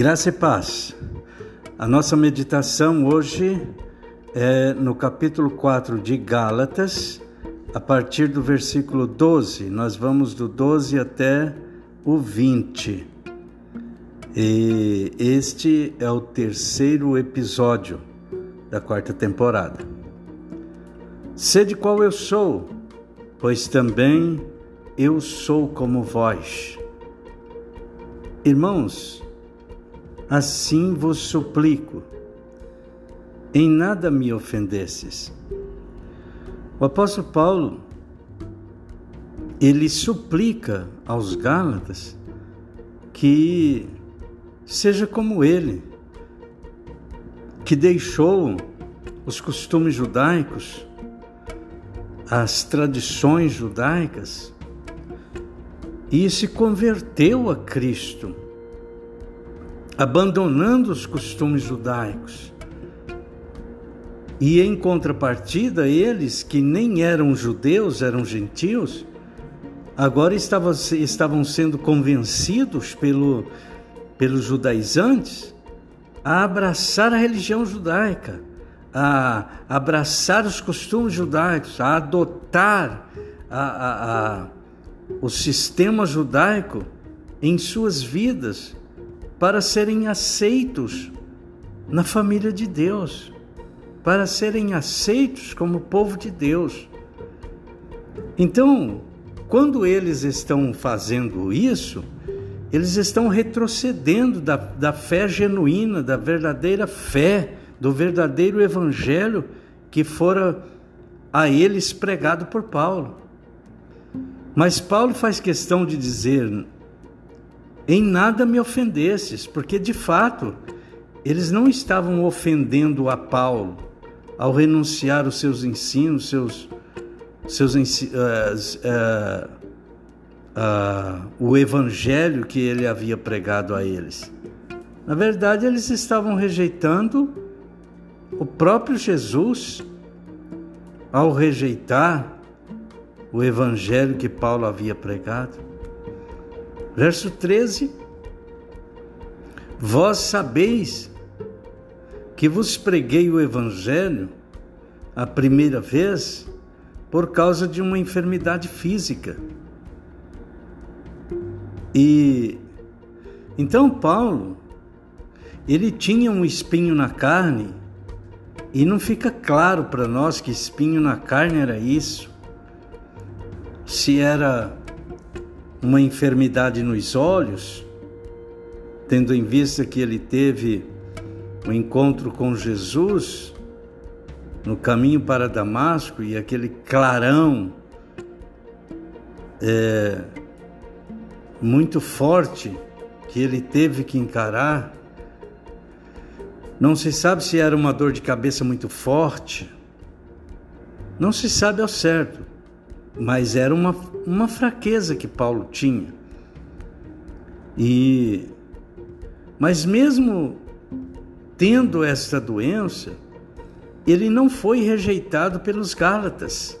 Graça e paz. A nossa meditação hoje é no capítulo 4 de Gálatas, a partir do versículo 12. Nós vamos do 12 até o 20. E este é o terceiro episódio da quarta temporada. Sede qual eu sou, pois também eu sou como vós. Irmãos, assim vos suplico, em nada me ofendesses. O apóstolo Paulo, ele suplica aos Gálatas que seja como ele, que deixou os costumes judaicos, as tradições judaicas e se converteu a Cristo abandonando os costumes judaicos. E em contrapartida, eles que nem eram judeus, eram gentios, agora estavam, sendo convencidos pelo, pelos judaizantes a abraçar a religião judaica, a abraçar os costumes judaicos, a adotar a, a, a, o sistema judaico em suas vidas para serem aceitos na família de Deus, para serem aceitos como povo de Deus. Então, quando eles estão fazendo isso, eles estão retrocedendo da, da fé genuína, da verdadeira fé, do verdadeiro evangelho que fora a eles pregado por Paulo. Mas Paulo faz questão de dizer em nada me ofendesses, porque de fato eles não estavam ofendendo a Paulo ao renunciar os seus ensinos, seus, seus uh, uh, uh, o evangelho que ele havia pregado a eles. Na verdade, eles estavam rejeitando o próprio Jesus ao rejeitar o evangelho que Paulo havia pregado. Verso 13: Vós sabeis que vos preguei o Evangelho a primeira vez por causa de uma enfermidade física. E então Paulo, ele tinha um espinho na carne, e não fica claro para nós que espinho na carne era isso. Se era uma enfermidade nos olhos, tendo em vista que ele teve o um encontro com Jesus no caminho para Damasco e aquele clarão é, muito forte que ele teve que encarar. Não se sabe se era uma dor de cabeça muito forte, não se sabe ao certo, mas era uma, uma fraqueza que Paulo tinha. E mas mesmo tendo esta doença, ele não foi rejeitado pelos Gálatas.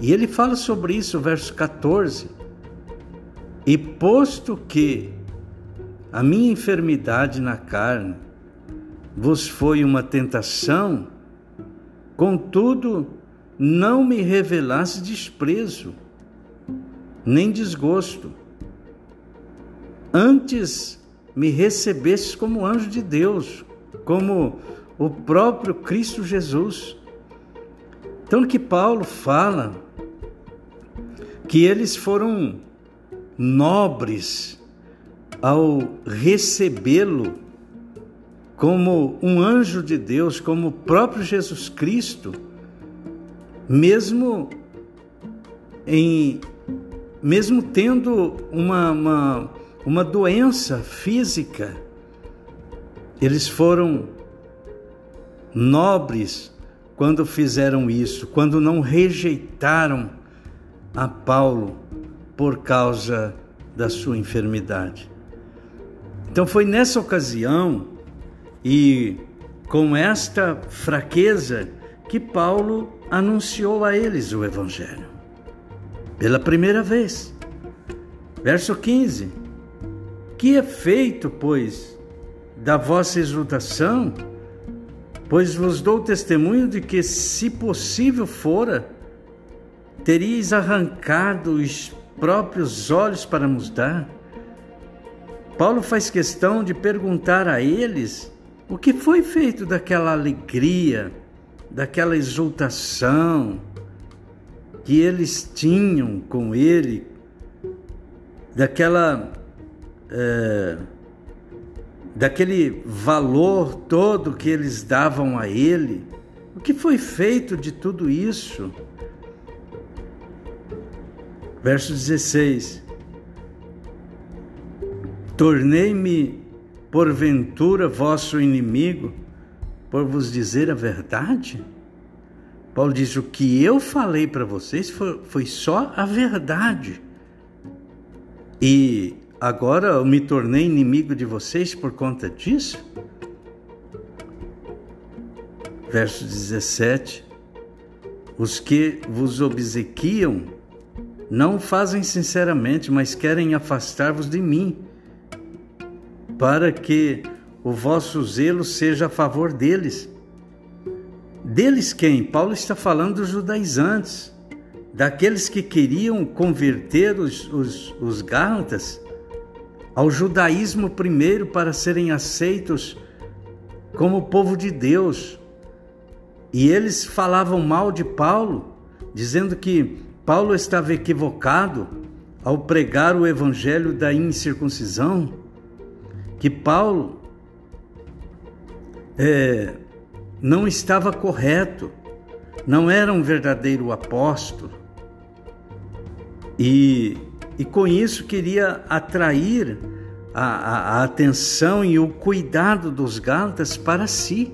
E ele fala sobre isso, verso 14. E posto que a minha enfermidade na carne vos foi uma tentação, contudo não me revelasse desprezo, nem desgosto. Antes me recebesses como anjo de Deus, como o próprio Cristo Jesus. Então, que Paulo fala que eles foram nobres ao recebê-lo como um anjo de Deus, como o próprio Jesus Cristo mesmo em mesmo tendo uma, uma, uma doença física, eles foram nobres quando fizeram isso, quando não rejeitaram a Paulo por causa da sua enfermidade. Então foi nessa ocasião e com esta fraqueza que Paulo anunciou a eles o Evangelho. Pela primeira vez. Verso 15: Que efeito, pois, da vossa exultação, pois vos dou testemunho de que, se possível fora, teríeis arrancado os próprios olhos para nos dar. Paulo faz questão de perguntar a eles o que foi feito daquela alegria, daquela exultação que eles tinham com ele, daquela. É, daquele valor todo que eles davam a ele. O que foi feito de tudo isso? Verso 16: Tornei-me porventura vosso inimigo por vos dizer a verdade? Paulo diz: O que eu falei para vocês foi, foi só a verdade. E agora eu me tornei inimigo de vocês por conta disso? Verso 17: Os que vos obsequiam não fazem sinceramente, mas querem afastar-vos de mim, para que o vosso zelo seja a favor deles. Deles quem? Paulo está falando dos judaizantes, daqueles que queriam converter os, os, os Gálatas ao judaísmo primeiro para serem aceitos como povo de Deus. E eles falavam mal de Paulo, dizendo que Paulo estava equivocado ao pregar o evangelho da incircuncisão, que Paulo é, não estava correto, não era um verdadeiro apóstolo. E e com isso queria atrair a, a, a atenção e o cuidado dos Gálatas para si,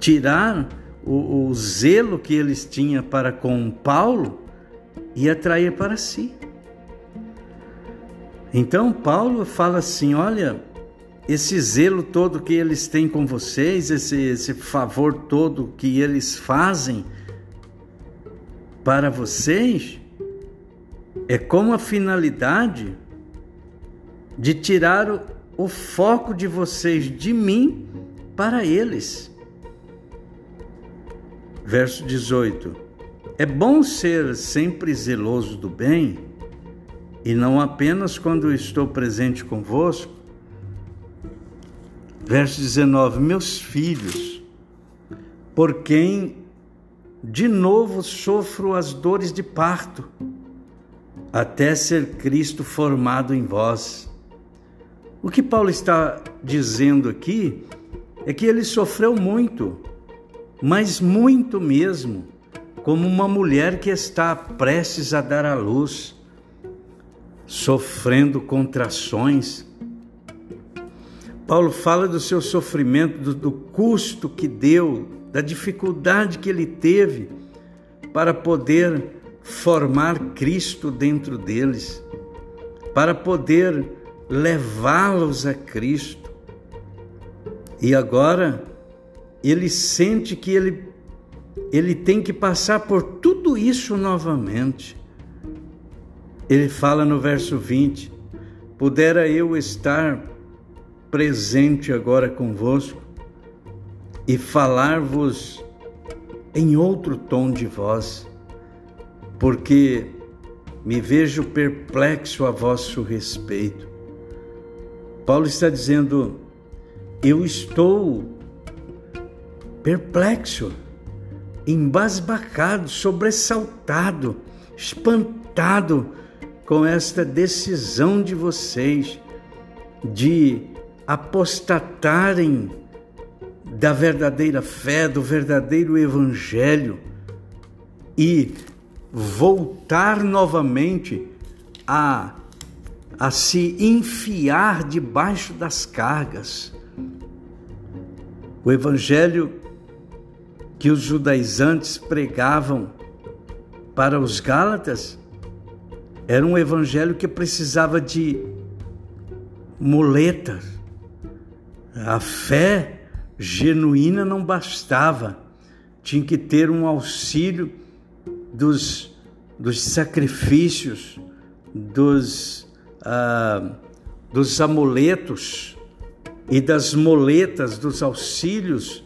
tirar o, o zelo que eles tinham para com Paulo e atrair para si. Então Paulo fala assim: olha, esse zelo todo que eles têm com vocês, esse, esse favor todo que eles fazem para vocês, é como a finalidade de tirar o, o foco de vocês de mim para eles. Verso 18: É bom ser sempre zeloso do bem, e não apenas quando estou presente convosco. Verso 19: Meus filhos, por quem de novo sofro as dores de parto até ser Cristo formado em vós. O que Paulo está dizendo aqui é que ele sofreu muito, mas muito mesmo, como uma mulher que está prestes a dar à luz, sofrendo contrações. Paulo fala do seu sofrimento, do, do custo que deu, da dificuldade que ele teve para poder formar Cristo dentro deles, para poder levá-los a Cristo. E agora ele sente que ele, ele tem que passar por tudo isso novamente. Ele fala no verso 20: Pudera eu estar presente agora convosco e falar-vos em outro tom de voz porque me vejo perplexo a vosso respeito. Paulo está dizendo: eu estou perplexo, embasbacado, sobressaltado, espantado com esta decisão de vocês de apostatarem da verdadeira fé, do verdadeiro evangelho e voltar novamente a, a se enfiar debaixo das cargas. O evangelho que os judaizantes pregavam para os Gálatas era um evangelho que precisava de muletas. A fé genuína não bastava, tinha que ter um auxílio dos, dos sacrifícios, dos, ah, dos amuletos e das moletas, dos auxílios,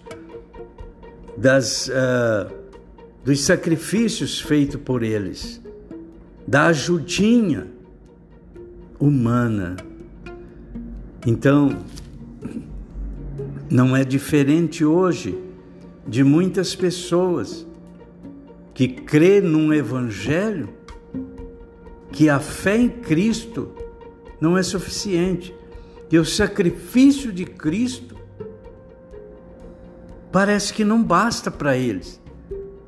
das, uh, dos sacrifícios feitos por eles, da ajudinha humana. Então, não é diferente hoje de muitas pessoas que crê num evangelho que a fé em Cristo não é suficiente. E o sacrifício de Cristo parece que não basta para eles.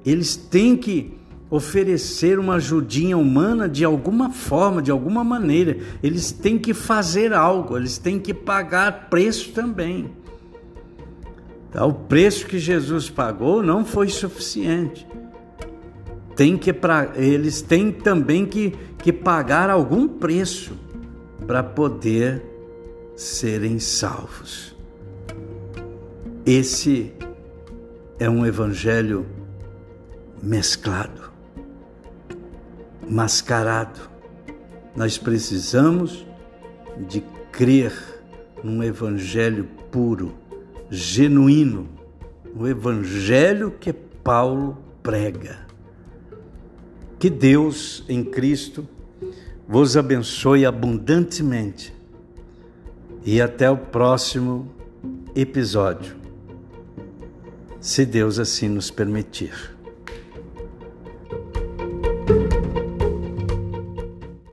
Eles têm que oferecer uma ajudinha humana de alguma forma, de alguma maneira. Eles têm que fazer algo, eles têm que pagar preço também. Tá? O preço que Jesus pagou não foi suficiente. Tem que pra, eles têm também que, que pagar algum preço para poder serem salvos. Esse é um evangelho mesclado, mascarado. Nós precisamos de crer num evangelho puro, genuíno, o evangelho que Paulo prega. Que Deus em Cristo vos abençoe abundantemente e até o próximo episódio, se Deus assim nos permitir.